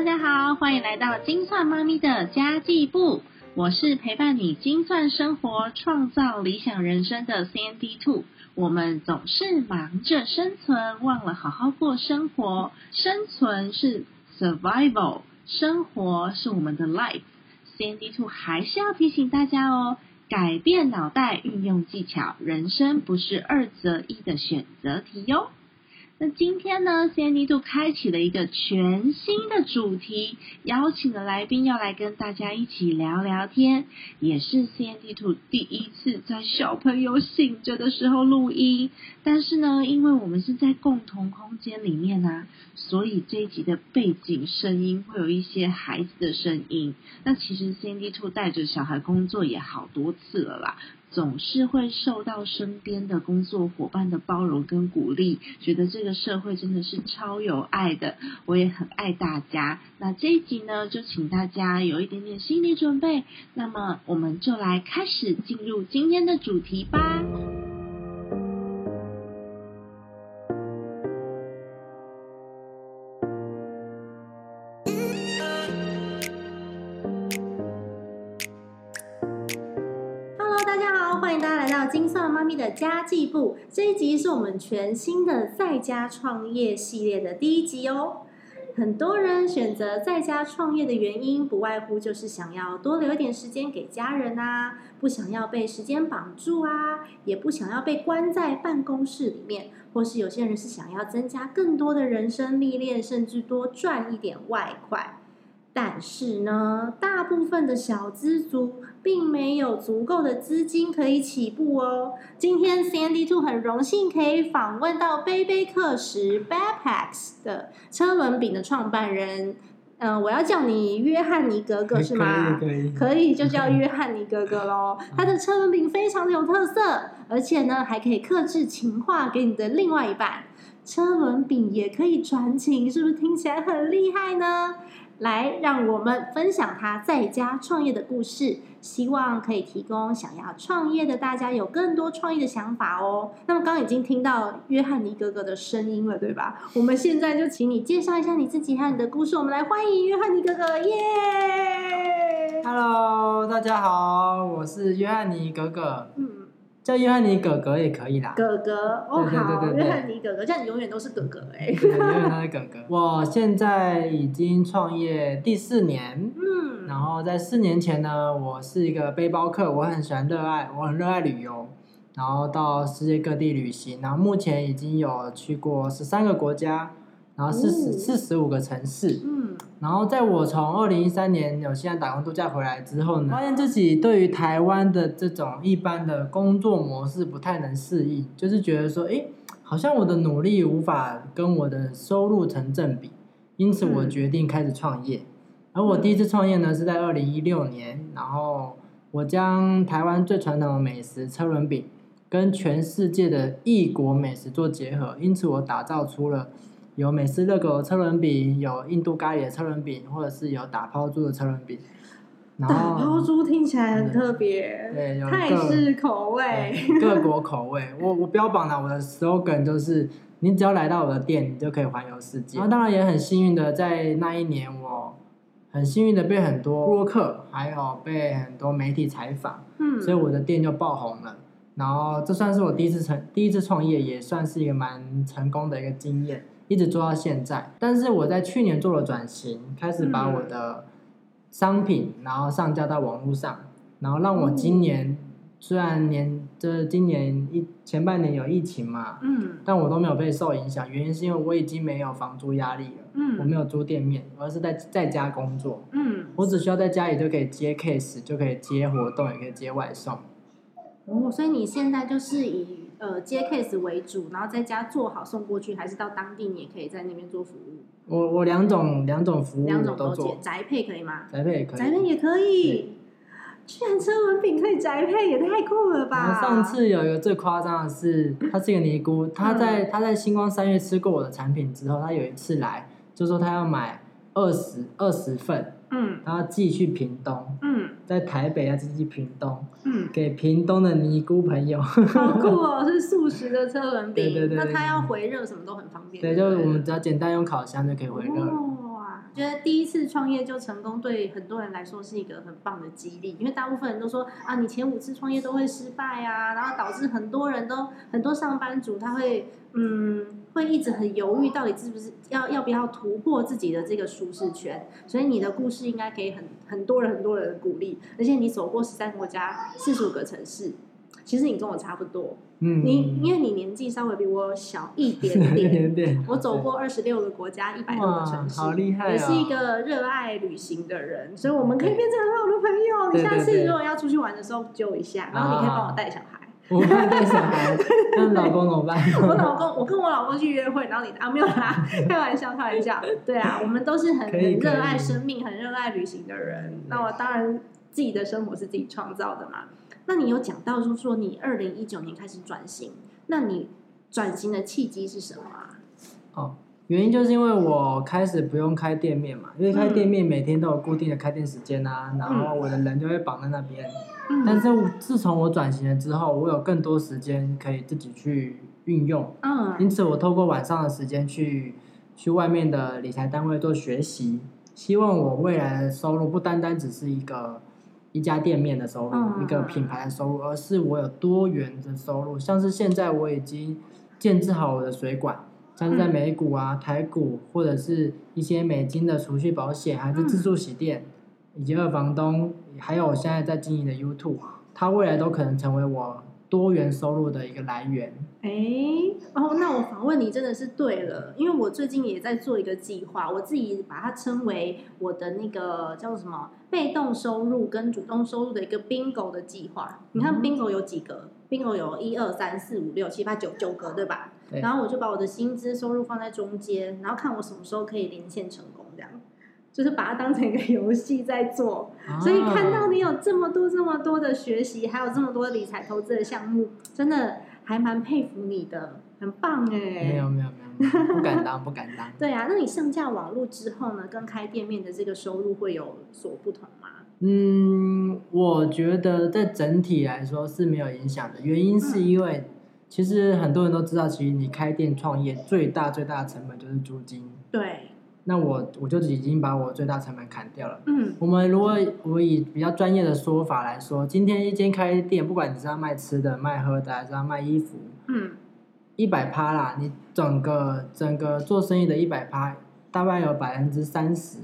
大家好，欢迎来到金算妈咪的家计部。我是陪伴你精算生活、创造理想人生的 CND Two。我们总是忙着生存，忘了好好过生活。生存是 survival，生活是我们的 life。CND Two 还是要提醒大家哦，改变脑袋，运用技巧，人生不是二择一的选择题哟。那今天呢，CND to 开启了一个全新的主题，邀请的来宾要来跟大家一起聊聊天，也是 CND to 第一次在小朋友醒着的时候录音。但是呢，因为我们是在共同空间里面啊，所以这一集的背景声音会有一些孩子的声音。那其实 CND to 带着小孩工作也好多次了啦。总是会受到身边的工作伙伴的包容跟鼓励，觉得这个社会真的是超有爱的，我也很爱大家。那这一集呢，就请大家有一点点心理准备，那么我们就来开始进入今天的主题吧。金算妈咪的家计部这一集是我们全新的在家创业系列的第一集哦。很多人选择在家创业的原因，不外乎就是想要多留一点时间给家人啊，不想要被时间绑住啊，也不想要被关在办公室里面，或是有些人是想要增加更多的人生历练，甚至多赚一点外快。但是呢，大部分的小资族并没有足够的资金可以起步哦。今天 CND Two 很荣幸可以访问到背背客时 Backpacks 的车轮饼的创办人。嗯，我要叫你约翰尼哥哥是吗？可以，可以就叫约翰尼哥哥喽。他的车轮饼非常的有特色，而且呢还可以克制情话给你的另外一半。车轮饼也可以传情，是不是听起来很厉害呢？来，让我们分享他在家创业的故事，希望可以提供想要创业的大家有更多创意的想法哦。那么，刚刚已经听到约翰尼哥哥的声音了，对吧？我们现在就请你介绍一下你自己和你的故事。我们来欢迎约翰尼哥哥，耶！Hello，大家好，我是约翰尼哥哥。嗯。叫约翰尼哥哥也可以啦。哥哥，哦好，约翰尼哥哥，这样你永远都是哥哥哎。永远都是哥哥。我现在已经创业第四年，嗯，然后在四年前呢，我是一个背包客，我很喜欢热爱，我很热爱旅游，然后到世界各地旅行，然后目前已经有去过十三个国家。然后四十四十五个城市，嗯，然后在我从二零一三年有现在打工度假回来之后呢，发现自己对于台湾的这种一般的工作模式不太能适应，就是觉得说，哎，好像我的努力无法跟我的收入成正比，因此我决定开始创业。而我第一次创业呢是在二零一六年，然后我将台湾最传统的美食车轮饼跟全世界的异国美食做结合，因此我打造出了。有美式热狗车轮饼，有印度咖喱的车轮饼，或者是有打抛猪的车轮饼。打抛猪听起来很特别，对，泰式口味，各国口味。我我标榜了我的 slogan 就是，你只要来到我的店，你就可以环游世界。然后当然也很幸运的，在那一年，我很幸运的被很多播客，还有被很多媒体采访，嗯，所以我的店就爆红了。然后这算是我第一次成第一次创业，也算是一个蛮成功的一个经验。一直做到现在，但是我在去年做了转型，开始把我的商品然后上架到网络上，然后让我今年虽然年这今年一前半年有疫情嘛，嗯，但我都没有被受影响，原因是因为我已经没有房租压力了，嗯，我没有租店面，而是在在家工作，嗯，我只需要在家里就可以接 case，就可以接活动，也可以接外送。哦，所以你现在就是以。呃，接 case 为主，然后在家做好送过去，还是到当地你也可以在那边做服务。我我两种两种服务两种都做，宅配可以吗？宅配也可以，宅配也可以。居然车文饼可以宅配，也太酷了吧！上次有一个最夸张的是，他是一个尼姑，他在他在星光三月吃过我的产品之后，他有一次来就说他要买二十二十份。嗯，然后寄去屏东，嗯，在台北要寄去屏东，嗯，给屏东的尼姑朋友，好酷哦，是素食的车轮饼，对对对，那他要回热什么都很方便，对，就是我们只要简单用烤箱就可以回热，哇，觉得第一次创业就成功，对很多人来说是一个很棒的激励，因为大部分人都说啊，你前五次创业都会失败啊，然后导致很多人都很多上班族他会嗯会一直很犹豫，到底是不是要要不要突破自己的这个舒适圈。所以你的故事应该给很很多人很多人的鼓励，而且你走过十三个国家、四十五个城市，其实你跟我差不多，嗯，你因为你年纪稍微比我小一点一点。我走过二十六个国家，一百多个城市，哇好厉害哦也是一个热爱旅行的人，所以我们可以变成很好的朋友。你下次如果要出去玩的时候揪一下，然后你可以帮我带小孩。带小孩，那老公怎么办？我老公，我跟我老公去约会，然后你啊没有啦，开玩笑，开玩笑。对啊，我们都是很很热爱生命、很热爱旅行的人。那我当然自己的生活是自己创造的嘛。那你有讲到就是说你二零一九年开始转型，那你转型的契机是什么啊？哦，原因就是因为我开始不用开店面嘛，因为开店面每天都有固定的开店时间啊，然后我的人就会绑在那边。但嗯是自从我转型了之后，我有更多时间可以自己去运用，嗯因此我透过晚上的时间去去外面的理财单位做学习，希望我未来的收入不单单只是一个一家店面的收入，嗯一个品牌的收入，而是我有多元的收入。像是现在我已经建制好我的水管，像是在嗯。美股啊、台股或者是一些美金的储蓄保险，还是自助洗店，以及二房东，还有我现在在经营的 YouTube，它未来都可能成为我多元收入的一个来源。哎，哦，那我访问你真的是对了，因为我最近也在做一个计划，我自己把它称为我的那个叫做什么被动收入跟主动收入的一个 bingo 的计划。你看嗯 bingo 有几个？bingo 有一二三四五六七八九九个，对吧？对然后我就把我的薪资收入放在中间，然后看我什么时候可以连线成功，就是把它当成一个游戏在做。所以看到啊你有这么多这么多的学习，还有这么多理财投资的项目，真的还蛮佩服你的，很棒哎。没有没有，没有不敢当不敢当。对啊，那你上架网络之后呢，跟开店面的这个收入会有所不同吗？嗯，我觉得在整体来说是没有影响的，原因是因为其实很多人都知道，其实你开店创业最大最大的成本就是租金。对，那我我就已经把我最大成本砍掉了。嗯我们如果我以比较专业的说法来说，今天一间开店，不管你是要卖吃的、卖喝的，还是要卖衣服，嗯一百趴啦，你整个整个做生意的一百趴，大概有百分之三十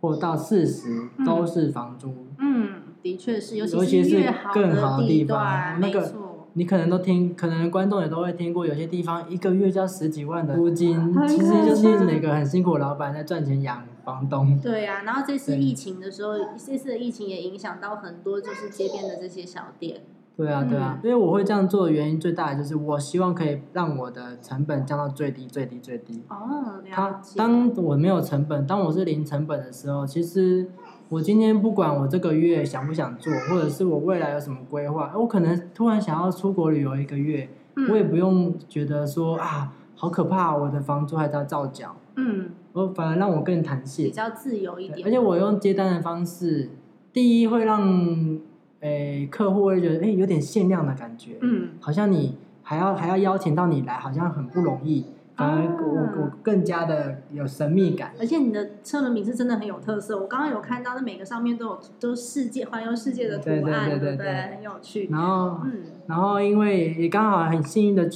或到四十嗯都是房租。嗯，的确是，尤尤其是是越好更好的地段，那个。你可能都听，可能观众也都会听过，有些地方一个月交十几万的租金，其实就是可怕哪个很辛苦的老板在赚钱养房东。对啊，然后这次疫情的时候，这次的疫情也影响到很多就是街边的这些小店。对啊，对啊，嗯因为我会这样做的原因最大的就是，我希望可以让我的成本降到最低、最低、最低。哦，了它解。当我没有成本，当我是零成本的时候，其实我今天不管我这个月想不想做，或者是我未来有什么规划，我可能突然想要出国旅游一个月，嗯我也不用觉得说啊，好可怕，我的房租还在照缴，嗯，我反而让我更弹性比。较自由一点。而且我用接单的方式，第一会让诶客户会觉得诶有点限量的感觉，嗯好像你还要还要邀请到你来，好像很不容易，反而我、啊我更加的有神秘感。而且你的车轮饼是真的很有特色，我刚刚有看到，那每个上面都有都是世界环游世界的图案，对对对？对很有趣。然后嗯然后因为也刚好很幸运的，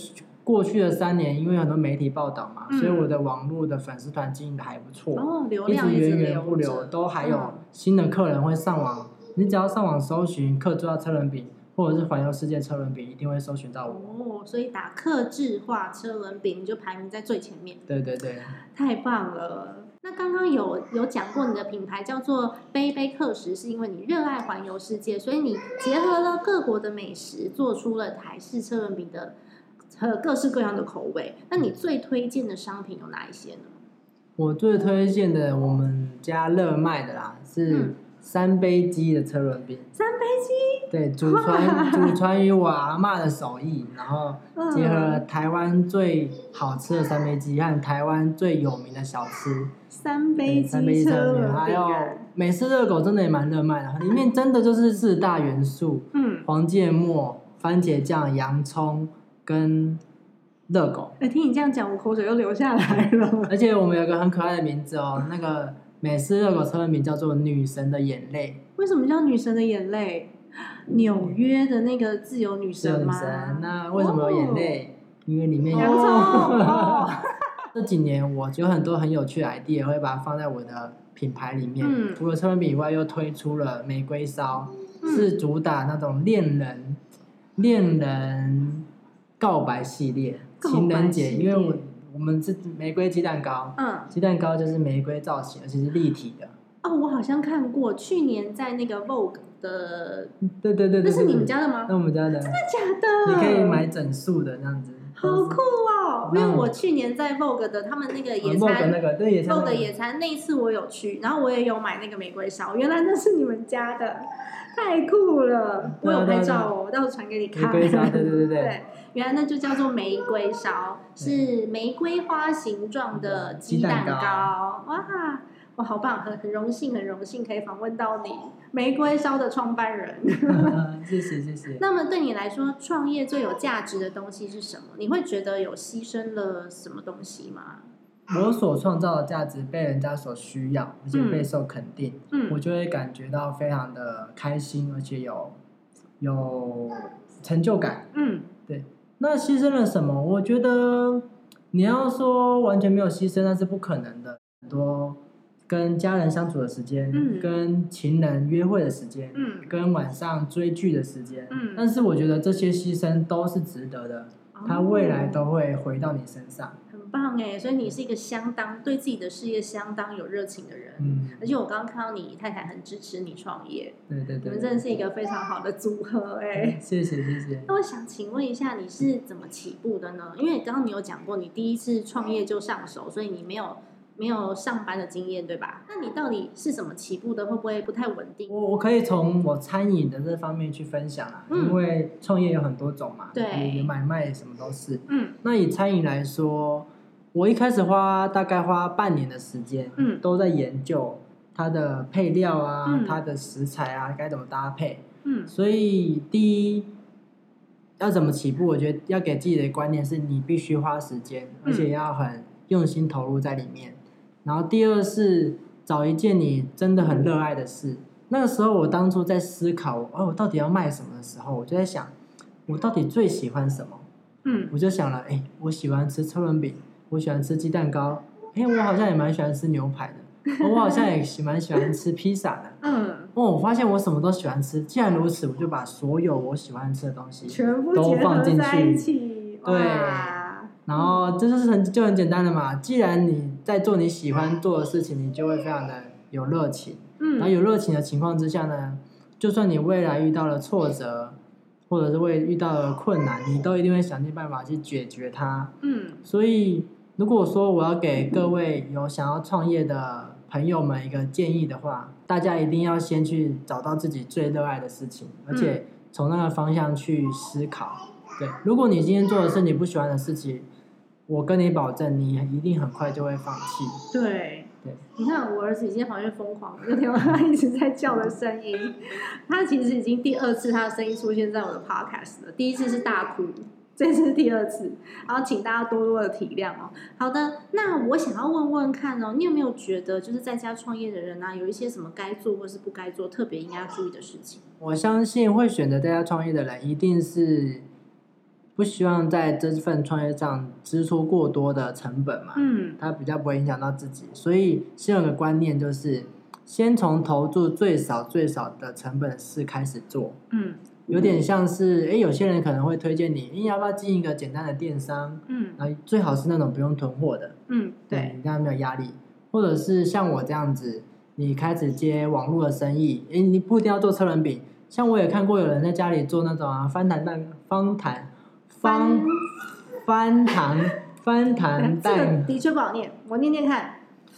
过去的三年，因为很多媒体报道嘛，嗯所以我的网络的粉丝团经营的还不错，哦，流一量直直源源不流，都还有嗯新的客人会上网。你只要上网搜寻“客制化车轮饼”或者是“环游世界车轮饼”，一定会搜寻到我。哦，所以打克制化车轮饼你就排名在最前面，对对对，太棒了。那刚刚有有讲过你的品牌叫做杯杯克食，是因为你热爱环游世界，所以你结合了各国的美食，做出了台式车轮饼的和各式各样的口味。那你最推荐的商品有哪一些呢？我最推荐的我们家热卖的啦，是嗯三杯鸡的车轮饼。三杯鸡，对，祖传祖传于我阿嬷的手艺，然后结合了嗯台湾最好吃的三杯鸡和台湾最有名的小吃，三杯对三杯鸡车轮还有美式热狗，真的也蛮热卖的，里面真的就是四大元素：嗯，黄芥末、番茄酱、洋葱跟热狗。哎，听你这样讲，我口水又流下来了。而且我们有个很可爱的名字哦，那个美式热狗车轮饼叫做女神的眼泪，为什么叫女神的眼泪？纽约的那个自由女神吗？神。那为什么有眼泪？因为里面有洋葱 哦这几年我有很多很有趣的 idea，会把它放在我的品牌里面。嗯除了车轮饼以外，又推出了玫瑰烧，嗯是主打那种恋人恋人告白系列，告白情人节。系列因为我我们是玫瑰鸡蛋糕，嗯，鸡蛋糕就是玫瑰造型，而且是立体的。哦，我好像看过，去年在那个 Vogue 的，对对对对，那是你们家的吗？那我们家的，真的假的？你可以买整束的这样子。好酷哦！因为嗯我去年在 Vogue 的他们那个野餐那个对野餐那 Vogue 个野餐那一次我有去，然后我也有买那个玫瑰烧，原来那是你们家的，太酷了！我有拍照哦，我到时候传给你玫看。瑰烧，对对对对。对，原来那就叫做玫瑰烧，是玫瑰花形状的鸡蛋糕。哇，哇，好棒！很很荣幸，很荣幸可以访问到你，玫瑰烧的创办人。谢谢谢谢。那么对你来说，创业最有价值的东西是什么？你会觉得有牺牲了什么东西吗？我所创造的价值被人家所需要，而且备受肯定，我嗯就会感觉到非常的开心，而且有有成就感。嗯那牺牲了什么？我觉得你要说完全没有牺牲，那是不可能的。很多跟家人相处的时间，嗯跟情人约会的时间，嗯跟晚上追剧的时间，嗯但是我觉得这些牺牲都是值得的，它未来都会回到你身上。很棒哎，所以你是一个相当对自己的事业相当有热情的人。嗯，而且我刚刚看到你太太很支持你创业，对对对，你们真的是一个非常好的组合哎。谢谢谢谢。那我想请问一下，你是怎么起步的呢？因为刚刚你有讲过，你第一次创业就上手，所以你没有没有上班的经验，对吧？那你到底是怎么起步的？会不会不太稳定？我我可以从我餐饮的这方面去分享啊，嗯因为创业有很多种嘛，对有买卖什么都是。嗯那以餐饮来说，我一开始花大概花半年的时间，嗯都在研究它的配料啊，嗯它的食材啊，该怎么搭配。嗯所以第一要怎么起步，我觉得要给自己的观念是你必须花时间，嗯而且要很用心投入在里面。然后第二是找一件你真的很热爱的事。那个时候我当初在思考，哦，我到底要卖什么的时候，我就在想，我到底最喜欢什么？嗯我就想了，哎，我喜欢吃车轮饼，我喜欢吃鸡蛋糕，哎，我好像也蛮喜欢吃牛排的，哦我好像也喜蛮喜欢吃披萨的。嗯，哦，我发现我什么都喜欢吃。既然如此，我就把所有我喜欢吃的东西，全部都放进去对然后这就是很就很简单的嘛。既然你在做你喜欢做的事情，你就会非常的有热情。然后嗯有热情的情况之下呢，就算你未来遇到了挫折，或者是会遇到了困难，你都一定会想尽办法去解决它。嗯所以，如果说我要给各位有想要创业的朋友们一个建议的话，大家一定要先去找到自己最热爱的事情，而且从那个方向去思考。对，如果你今天做的是你不喜欢的事情，我跟你保证，你一定很快就会放弃。对。对，你看我儿子已经在旁边疯狂了，就听到他一直在叫的声音。他其实已经第二次他的声音出现在我的 podcast 了，第一次是大哭，这是第二次，然后请大家多多的体谅哦。好的，那我想要问问看哦，你有没有觉得就是在家创业的人啊，有一些什么该做或是不该做，特别应该要注意的事情？我相信会选择在家创业的人，一定是不希望在这份创业上支出过多的成本嘛。嗯他比较不会影响到自己，所以先有个观念，就是先从投注最少最少的成本的事开始做，嗯有点像是，诶，有些人可能会推荐你，你要不要进一个简单的电商？嗯然后最好是那种不用囤货的，嗯，对，你这样没有压力，或者是像我这样子，你开始接网络的生意，诶，你不一定要做车轮饼，像我也看过有人在家里做那种啊翻弹蛋方弹方翻糖翻 弹这个蛋。的确不好念，我念念看，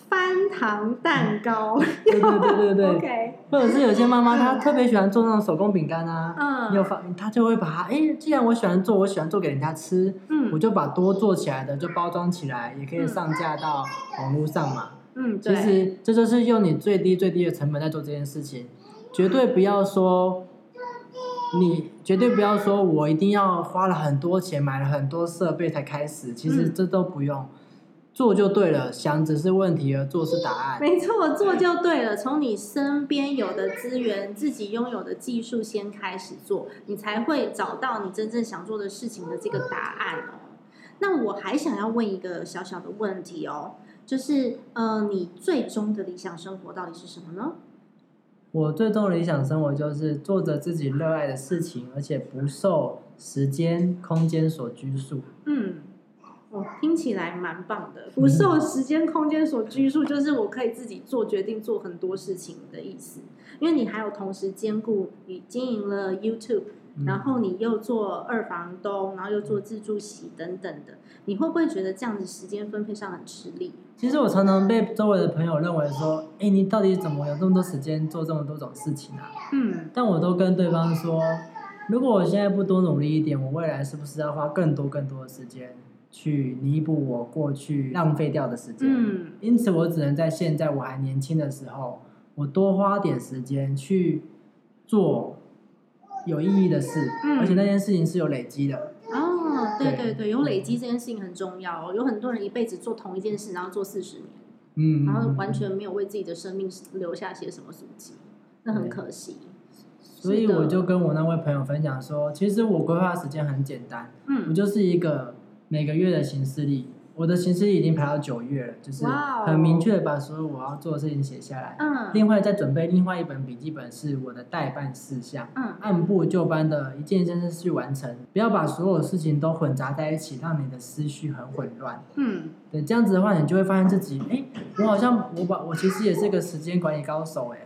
翻糖蛋糕。对对对对对 OK，或者是有些妈妈她特别喜欢做那种手工饼干啊，嗯有发，她就会把它，哎，既然我喜欢做，我喜欢做给人家吃，嗯我就把多做起来的就包装起来，也可以上架到网络上嘛。嗯，其，实这就是用你最低最低的成本在做这件事情，绝对不要说，你绝对不要说我一定要花了很多钱买了很多设备才开始，其实嗯这都不用。做就对了，想只是问题，而做是答案。没错，做就对了。从你身边有的资源、自己拥有的技术先开始做，你才会找到你真正想做的事情的这个答案哦。那我还想要问一个小小的问题哦，就是呃，你最终的理想生活到底是什么呢？我最终的理想生活就是做着自己热爱的事情，而且不受时间、空间所拘束。嗯，哦，听起来蛮棒的，不受时间、空间所拘束，就是我可以自己做决定，做很多事情的意思。因为你还有同时兼顾你经营了 YouTube，然后你又做二房东，然后又做自助洗等等的，你会不会觉得这样子时间分配上很吃力？其实我常常被周围的朋友认为说：“哎，你到底怎么有这么多时间做这么多种事情啊？”嗯，但我都跟对方说：“如果我现在不多努力一点，我未来是不是要花更多更多的时间去弥补我过去浪费掉的时间？”嗯，因此我只能在现在我还年轻的时候，我多花点时间去做有意义的事，嗯而且那件事情是有累积的。哦，对对对对，有累积这件事情很重要哦。有很多人一辈子做同一件事，然后做四十年，嗯，然后完全没有为自己的生命留下些什么足迹，那很可惜。所以我就跟我那位朋友分享说，其实我规划时间很简单，嗯我嗯就是一个每个月的行事历，我的行事历已经排到九月了，就是很明确的把所有我要做的事情写下来。嗯另外再准备另外一本笔记本是我的代办事项，嗯按部就班的一件一件事去完成，不要把所有事情都混杂在一起，让你的思绪很混乱。嗯对，这样子的话，你就会发现自己，哎，我好像我把我其实也是个时间管理高手，哎，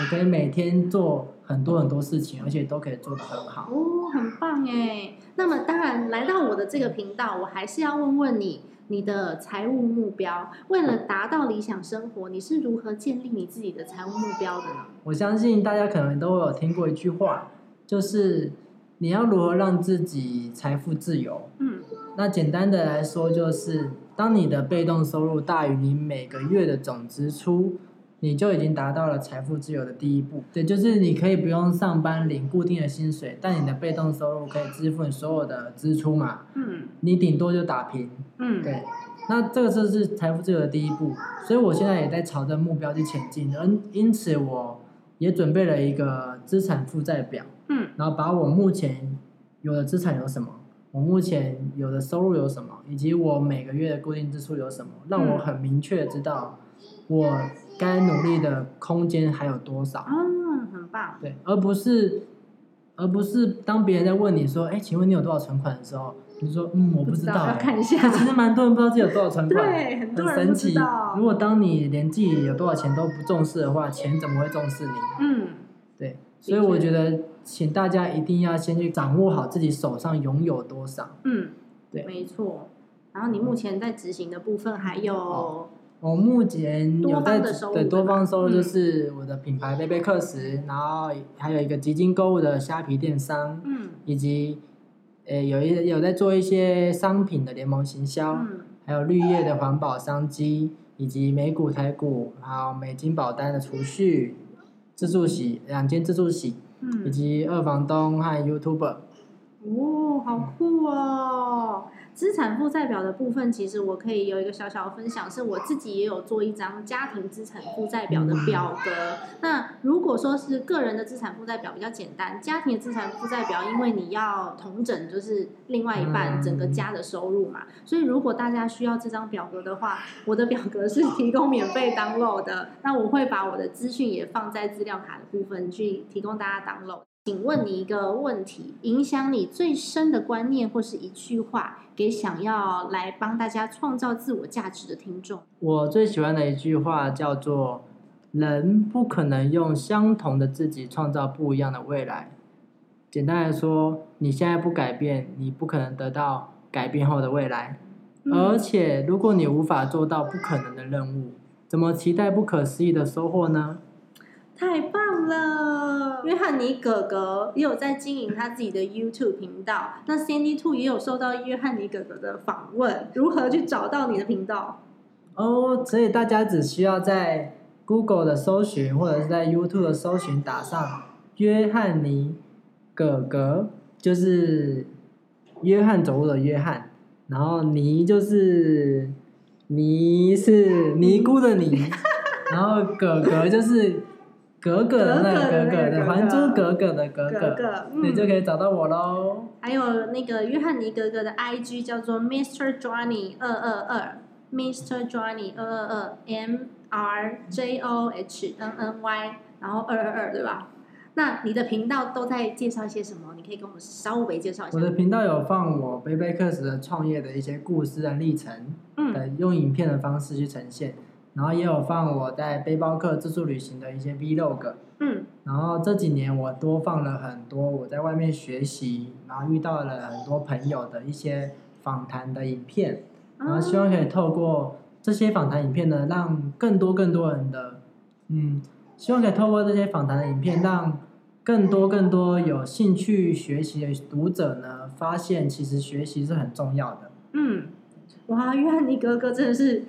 我可以每天做很多很多事情，而且都可以做得很好。哦，很棒哎。那么当然来到我的这个频道，我还是要问问你。你的财务目标，为了达到理想生活，你是如何建立你自己的财务目标的呢？我相信大家可能都有听过一句话，就是你要如何让自己财富自由。嗯那简单的来说，就是当你的被动收入大于你每个月的总支出，你就已经达到了财富自由的第一步。对，就是你可以不用上班领固定的薪水，但你的被动收入可以支付你所有的支出嘛，嗯你顶多就打平。嗯，对，那这个就是财富自由的第一步，所以我现在也在朝着目标去前进，而因此我也准备了一个资产负债表，嗯然后把我目前有的资产有什么，我目前有的收入有什么，以及我每个月的固定支出有什么，让我很明确知道我该努力的空间还有多少。嗯，很棒。对，而不是，而不是当别人在问你说，哎，请问你有多少存款的时候，你说，嗯，我不知道、看一下。其实蛮多人不知道自己有多少存款，对，很多很人神奇。。如果当你连自己有多少钱都不重视的话，钱怎么会重视你？嗯对，所以我觉得，请大家一定要先去掌握好自己手上拥有多少。嗯，对没错。然后你目前在执行的部分还有哦我目前有在的多方收入，就是我的品牌贝贝克食，然后还有一个基金购物的虾皮电商，嗯以及呃有一有在做一些商品的联盟行销。嗯还有绿叶的环保商机，以及美股、台股，还有美金保单的储蓄、自助洗两间自助洗，以嗯，及二房东和 YouTuber。哦，好酷哦！资产负债表的部分，其实我可以有一个小小的分享，是我自己也有做一张家庭资产负债表的表格。那如果说是个人的资产负债表比较简单，家庭的资产负债表，因为你要同整就是另外一半嗯整个家的收入嘛，所以如果大家需要这张表格的话，我的表格是提供免费 download 的。那我会把我的资讯也放在资料卡的部分去提供大家 download。请问你一个问题，影响你最深的观念或是一句话，给想要来帮大家创造自我价值的听众。我最喜欢的一句话叫做：“人不可能用相同的自己创造不一样的未来。”简单来说，你现在不改变，你不可能得到改变后的未来。而嗯且，如果你无法做到不可能的任务，怎么期待不可思议的收获呢？太棒了！约翰尼哥哥也有在经营他自己的 YouTube 频道，那 Sandy Two 也有受到约翰尼哥哥的访问，如何去找到你的频道？哦，所以大家只需要在 Google 的搜寻或者是在 YouTube 的搜寻打上约翰尼哥哥，就是约翰走路的约翰，然后尼就是尼是尼姑的尼，然后哥哥就是格格的那个格格的，还珠格格》的格格格，你就嗯，可以找到我喽。还有那个约翰尼格格的 IG 叫做 Mr. Johnny 二二二，Mr. Johnny 二二二，M R J O H N N Y，然后二二二，对吧？那你的频道都在介绍一些什么？你可以跟我们稍微介绍一下我。的频道有放我贝贝克斯的创业的一些故事的历程，嗯的用影片的方式去呈现，然后也有放我在背包客自助旅行的一些 vlog。嗯然后这几年我多放了很多我在外面学习，然后遇到了很多朋友的一些访谈的影片，然后希望可以透过这些访谈影片呢，让更多更多人的，嗯，希望可以透过这些访谈的影片，让更多更多有兴趣学习的读者呢，发现其实学习是很重要的。嗯，哇，约翰尼哥哥真的是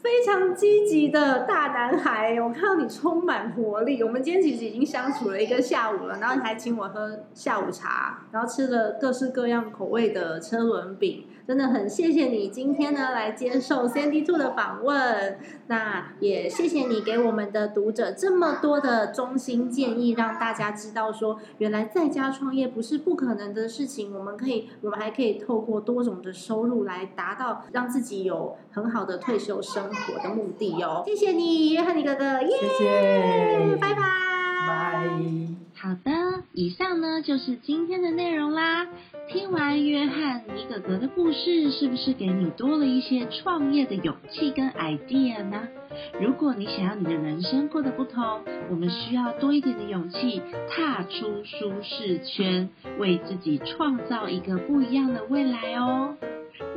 非常积极的大男孩，我看到你充满活力。我们今天其实已经相处了一个下午了，然后你还请我喝下午茶，然后吃了各式各样口味的车轮饼，真的很谢谢你今天呢来接受 Sandy Two 的访问。那也谢谢你给我们的读者这么多的衷心建议，让大家知道说，原来在家创业不是不可能的事情。我们可以，我们还可以透过多种的收入来达到让自己有很好的退休生活的目的哦。谢谢你，约翰尼哥哥，耶！谢谢，拜拜，拜。好的，以上呢就是今天的内容啦。听完约翰尼哥哥的故事，是不是给你多了一些创业的勇气跟 idea 呢？如果你想要你的人生过得不同，我们需要多一点的勇气，踏出舒适圈，为自己创造一个不一样的未来哦。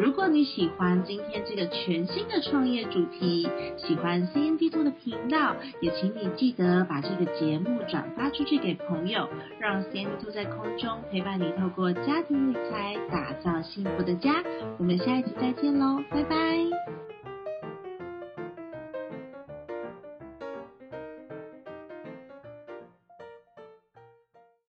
如果你喜欢今天这个全新的创业主题，喜欢 CND Two 的频道，也请你记得把这个节目转发出去给朋友，让 CND Two 在空中陪伴你，透过家庭理财打造幸福的家。我们下一集再见喽，拜拜。